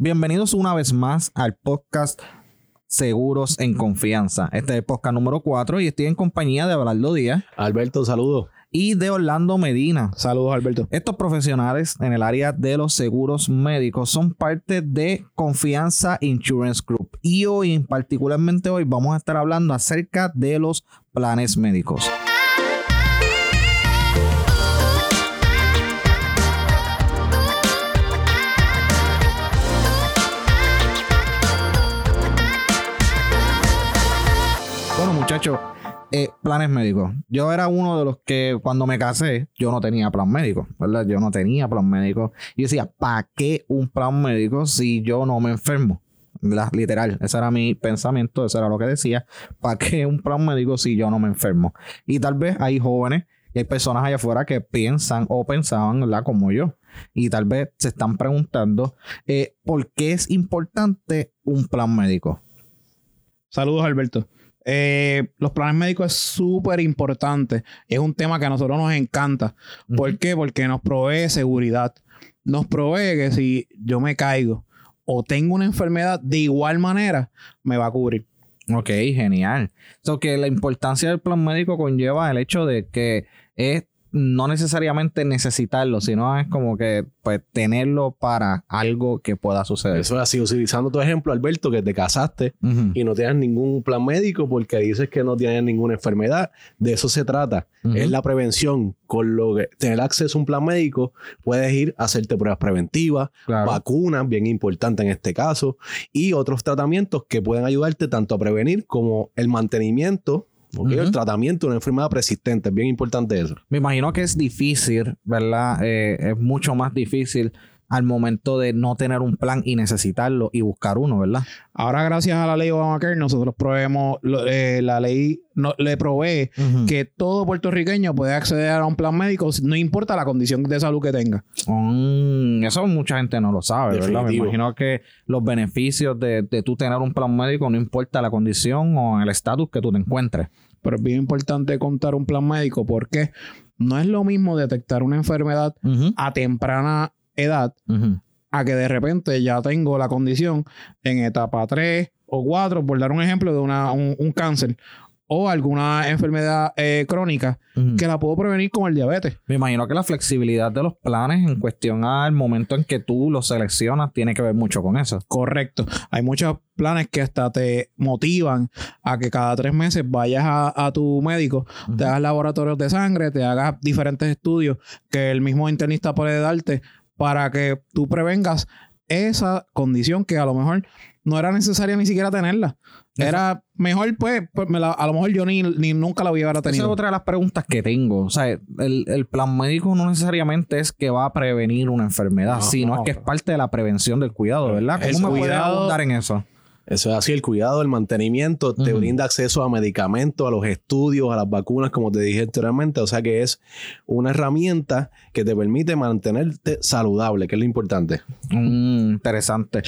Bienvenidos una vez más al podcast Seguros en Confianza. Este es el podcast número 4 y estoy en compañía de Abelardo Díaz Alberto, saludos. y de Orlando Medina. Saludos, Alberto. Estos profesionales en el área de los seguros médicos son parte de Confianza Insurance Group. Y hoy, particularmente hoy, vamos a estar hablando acerca de los planes médicos. Muchachos, eh, planes médicos. Yo era uno de los que cuando me casé, yo no tenía plan médico, ¿verdad? Yo no tenía plan médico. Y decía, ¿para qué un plan médico si yo no me enfermo? Literal, ese era mi pensamiento, eso era lo que decía. ¿Para qué un plan médico si yo no me enfermo? Y tal vez hay jóvenes y hay personas allá afuera que piensan o pensaban, ¿verdad? Como yo. Y tal vez se están preguntando, eh, ¿por qué es importante un plan médico? Saludos, Alberto. Eh, los planes médicos es súper importante. Es un tema que a nosotros nos encanta. ¿Por qué? Porque nos provee seguridad. Nos provee que si yo me caigo o tengo una enfermedad, de igual manera me va a cubrir. Ok, genial. So que la importancia del plan médico conlleva el hecho de que es no necesariamente necesitarlo, sino es como que pues tenerlo para algo que pueda suceder. Eso es así, utilizando tu ejemplo, Alberto, que te casaste y no tienes ningún plan médico porque dices que no tienes ninguna enfermedad. De eso se trata. Es la prevención. Con lo que tener acceso a un plan médico, puedes ir a hacerte pruebas preventivas, Claro. vacunas, bien importante en este caso, y otros tratamientos que pueden ayudarte tanto a prevenir como el mantenimiento. ¿Ok? Ujú. El tratamiento de una enfermedad persistente, es bien importante eso. Me imagino que es difícil, ¿verdad? Eh, es mucho más difícil al momento de no tener un plan y necesitarlo y buscar uno, ¿verdad? Ahora, gracias a la ley Obamacare, nosotros proveemos, lo- eh, la ley no- le provee que todo puertorriqueño puede acceder a un plan médico, no importa la condición de salud que tenga. Mm, eso mucha gente no lo sabe, ¿verdad? Me imagino que los beneficios de, de tú tener un plan médico no importa la condición o el estatus que tú te encuentres. Pero es bien importante contar un plan médico porque no es lo mismo detectar una enfermedad a temprana edad a que de repente ya tengo la condición en etapa 3 o 4, por dar un ejemplo de una, un, un cáncer o alguna enfermedad eh, crónica que la puedo prevenir con el diabetes. Me imagino que la flexibilidad de los planes en cuestión al momento en que tú los seleccionas tiene que ver mucho con eso. Correcto. Hay muchos planes que hasta te motivan a que cada tres meses vayas a, a tu médico, te hagas laboratorios de sangre, te hagas diferentes estudios que el mismo internista puede darte para que tú prevengas esa condición que a lo mejor no era necesaria ni siquiera tenerla. Era mejor, pues, pues, me la- a lo mejor yo ni, ni nunca la hubiera Esa es tenido. otra de las preguntas que tengo. O sea, el, el plan médico no necesariamente es que va a prevenir una enfermedad, No, sino no, es que es parte de la prevención del cuidado, ¿verdad? El ¿Cómo me cuidado- abundar en eso? Eso es así, el cuidado, el mantenimiento, te brinda acceso a medicamentos, a los estudios, a las vacunas, como te dije anteriormente. O sea que es una herramienta que te permite mantenerte saludable, que es lo importante. Mm, interesante.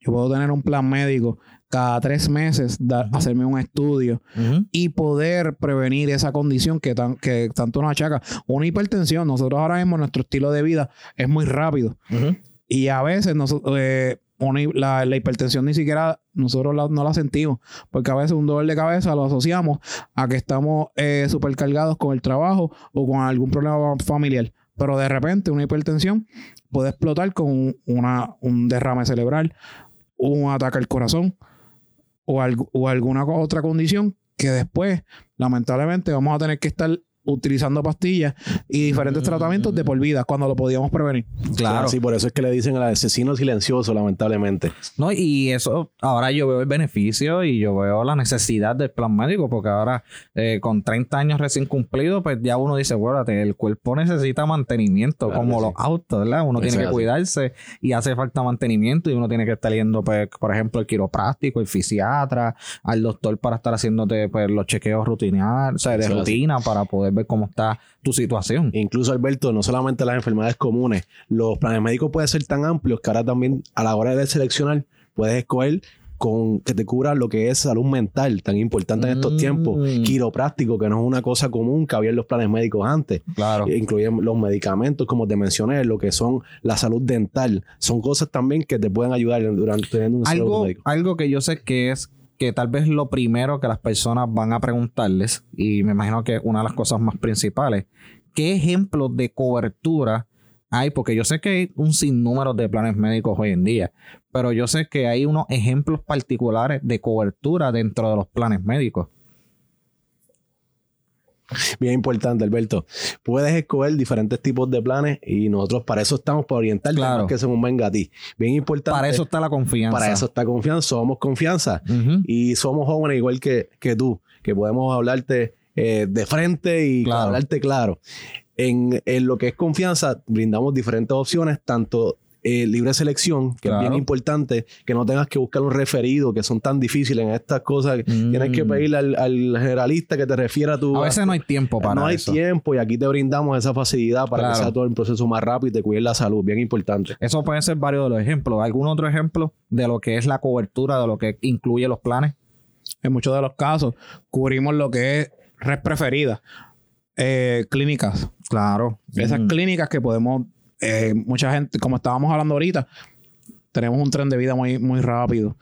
Yo puedo tener un plan médico cada tres meses, dar- hacerme un estudio y poder prevenir esa condición que, tan, que tanto nos achaca. Una hipertensión, nosotros ahora mismo nuestro estilo de vida es muy rápido y a veces nosotros, eh, la, la hipertensión ni siquiera nosotros no la sentimos porque a veces un dolor de cabeza lo asociamos a que estamos eh, supercargados con el trabajo o con algún problema familiar. Pero de repente una hipertensión puede explotar con una, un derrame cerebral, un ataque al corazón o, algo- o alguna otra condición que después, lamentablemente, vamos a tener que estar utilizando pastillas y diferentes tratamientos de por vida cuando lo podíamos prevenir. Claro. Sí, por eso es que le dicen al asesino silencioso, lamentablemente. No, y eso, ahora yo veo el beneficio y yo veo la necesidad del plan médico, porque ahora eh, con 30 años recién cumplidos, pues ya uno dice, "Guárdate, el cuerpo necesita mantenimiento, Claro como los autos, ¿verdad? Uno tiene que cuidarse y hace falta mantenimiento y uno tiene que estar yendo, pues, por ejemplo, el quiropráctico, el fisiatra, al doctor para estar haciéndote pues, los chequeos rutinarios, o sea, de Eso es así. rutina para poder ver cómo está tu situación. Incluso, Alberto, no solamente las enfermedades comunes, los planes médicos pueden ser tan amplios que ahora también a la hora de seleccionar puedes escoger con que te cubra lo que es salud mental, tan importante en estos Mm. tiempos, quiropráctico, que no es una cosa común que había en los planes médicos antes. Claro. Incluyen los medicamentos, como te mencioné, lo que son la salud dental. Son cosas también que te pueden ayudar durante teniendo un algo, médico. algo que yo sé que es que tal vez lo primero que las personas van a preguntarles, y me imagino que una de las cosas más principales, ¿qué ejemplos de cobertura hay? Porque yo sé que hay un sinnúmero de planes médicos hoy en día, pero yo sé que hay unos ejemplos particulares de cobertura dentro de los planes médicos. Bien importante, Alberto. Puedes escoger diferentes tipos de planes y nosotros para eso estamos, para orientarte, Claro. es que somos venga a ti. Bien importante. Para eso está la confianza. para eso está confianza, somos confianza. Y somos jóvenes igual que, que tú, que podemos hablarte eh, de frente y Claro. hablarte claro. En, en lo que es confianza, brindamos diferentes opciones, tanto eh, libre selección, que Claro. es bien importante, que no tengas que buscar un referido, que son tan difíciles en estas cosas. Mm. Tienes que pedirle al, al generalista que te refiera a tu... A veces no hay tiempo para no hay eso. tiempo y aquí te brindamos esa facilidad para Claro. que sea todo el proceso más rápido y te cuide la salud, bien importante. Eso pueden ser varios de los ejemplos. ¿Algún otro ejemplo de lo que es la cobertura, de lo que incluye los planes? En muchos de los casos, cubrimos lo que es red preferida. Eh, clínicas. Claro. Esas Mm. clínicas que podemos, eh, mucha gente, como estábamos hablando ahorita, tenemos un tren de vida muy, muy rápido.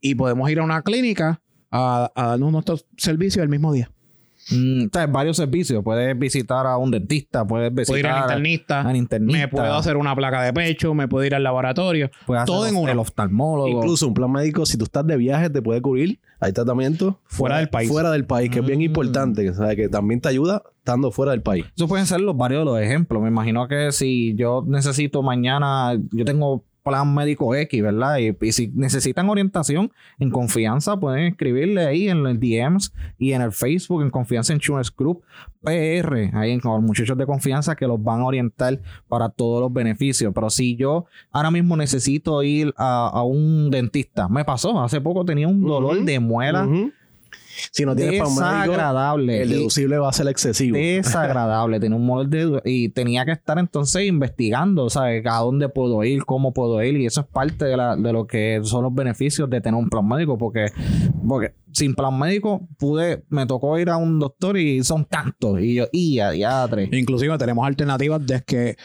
Y podemos ir a una clínica a, a darnos nuestros servicios el mismo día. Mm, o sea, varios servicios. Puedes visitar a un dentista, puedes visitar Puedo ir al internista, al internista. me puedo hacer una placa de pecho, me puedo ir al laboratorio. puedes hacer todo en el- uno. El oftalmólogo. Incluso un plan médico, si tú estás de viaje, te puede cubrir. Hay tratamiento Fuera del país. Fuera del país, que es bien Mm. importante, que, ¿sabes? que también te ayuda estando fuera del país. Esos pueden ser los varios de los ejemplos. Me imagino que si yo necesito mañana, yo tengo plan médico X, ¿verdad? Y, y si necesitan orientación en confianza, pueden escribirle ahí en los DMs y en el Facebook, en Confianza Insurance Group PR, ahí en, con los muchachos de confianza que los van a orientar para todos los beneficios. Pero si yo ahora mismo necesito ir a, a un dentista, me pasó, hace poco tenía un dolor de muela. Si no tienes médico, desagradable. el deducible va a ser excesivo. desagradable, tenía un molde de y tenía que estar entonces investigando, ¿sabes? A dónde puedo ir, cómo puedo ir y eso es parte de, la, de lo que son los beneficios de tener un plan médico porque, porque sin plan médico pude, me tocó ir a un doctor y son tantos y yo, y a diatre. Inclusive tenemos alternativas de que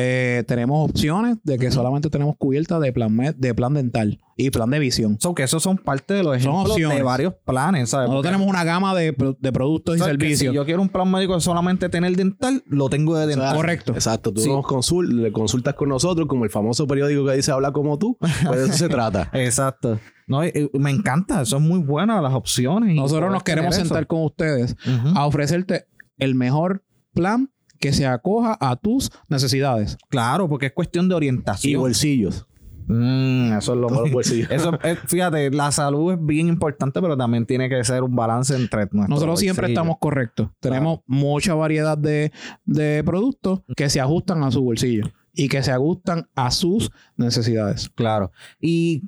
eh, tenemos opciones de que solamente tenemos cubierta de plan, de plan dental y plan de visión. So que esos son parte de los Son ejemplos de varios planes, ¿sabes? Nosotros Porque- tenemos una gama de, de productos y ¿sabes que servicios. Si yo quiero un plan médico de solamente tener dental, lo tengo de O sea, dental. Correcto. Exacto. Tú Sí. nos consul- le consultas con nosotros, como el famoso periódico que dice habla como tú. Pues de eso se trata. Exacto. No, me encanta, son muy buenas las opciones. Nosotros nos queremos sentar con ustedes a ofrecerte el mejor plan que se acoja a tus necesidades. Claro, porque es cuestión de Y orientación. bolsillos. Mm, eso es lo más. bolsillos. Eso, es- fíjate, la salud es bien importante, pero también tiene que ser un balance entre nuestros Nosotros siempre bolsillos. estamos correctos. Tenemos mucha variedad de, de productos que se ajustan a su bolsillo y que se ajustan a sus necesidades. Claro. Y,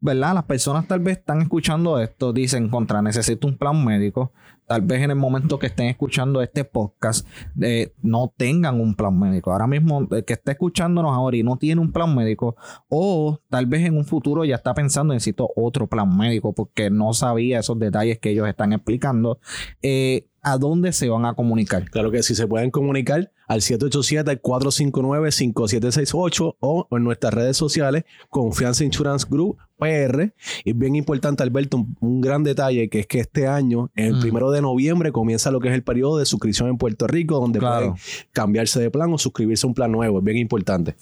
¿verdad? Las personas tal vez están escuchando esto, dicen, contra, necesito un plan médico. Tal vez en el momento que estén escuchando este podcast, eh, no tengan un plan médico. Ahora mismo, el que está escuchándonos ahora y no tiene un plan médico, o tal vez en un futuro ya está pensando, necesito otro plan médico, porque no sabía esos detalles que ellos están explicando. Eh, ¿A dónde se van a comunicar? Claro que sí, se pueden comunicar al 787-459-5768 o en nuestras redes sociales, Confianza Insurance Group PR. Y bien importante, Alberto, un, un gran detalle que es que este año, el Mm. primero de noviembre, comienza lo que es el periodo de suscripción en Puerto Rico, donde Claro. pueden cambiarse de plan o suscribirse a un plan nuevo. Es bien importante.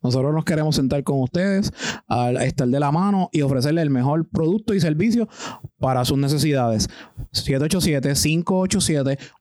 Nosotros nos queremos sentar con ustedes, a estar de la mano y ofrecerles el mejor producto y servicio para sus necesidades.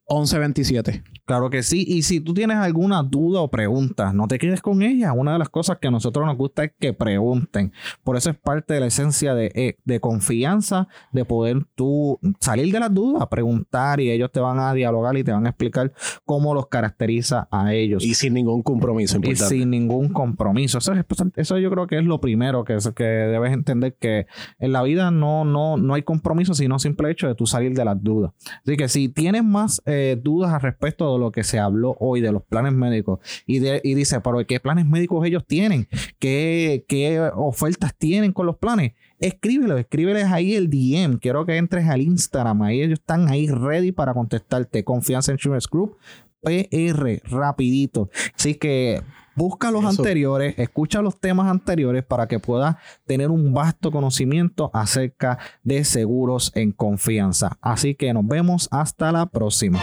787-587-1127. Claro que sí. Y si tú tienes alguna duda o pregunta, no te quedes con ella. Una de las cosas que a nosotros nos gusta es que pregunten. Por eso es parte de la esencia de, eh, de confianza, de poder tú salir de las dudas, preguntar y ellos te van a dialogar y te van a explicar cómo los caracteriza a ellos. Y sin ningún compromiso. Y Importante. sin ningún compromiso. Eso, es- eso yo creo que es lo primero que, es- que debes entender que en la vida no, no, no hay compromiso compromiso, sino simple hecho de tú salir de las dudas. Así que si tienes más eh, dudas al respecto de lo que se habló hoy de los planes médicos y, de, y dice, pero ¿qué planes médicos ellos tienen? ¿Qué, ¿Qué ofertas tienen con los planes? Escríbelo, escríbeles ahí el DM. Quiero que entres al Instagram. Ahí ellos están ahí ready para contestarte. Confianza Insurance Group. PR, rapidito. Así que busca los Eso. anteriores, escucha los temas anteriores para que puedas tener un vasto conocimiento acerca de seguros en confianza. Así que nos vemos hasta la próxima.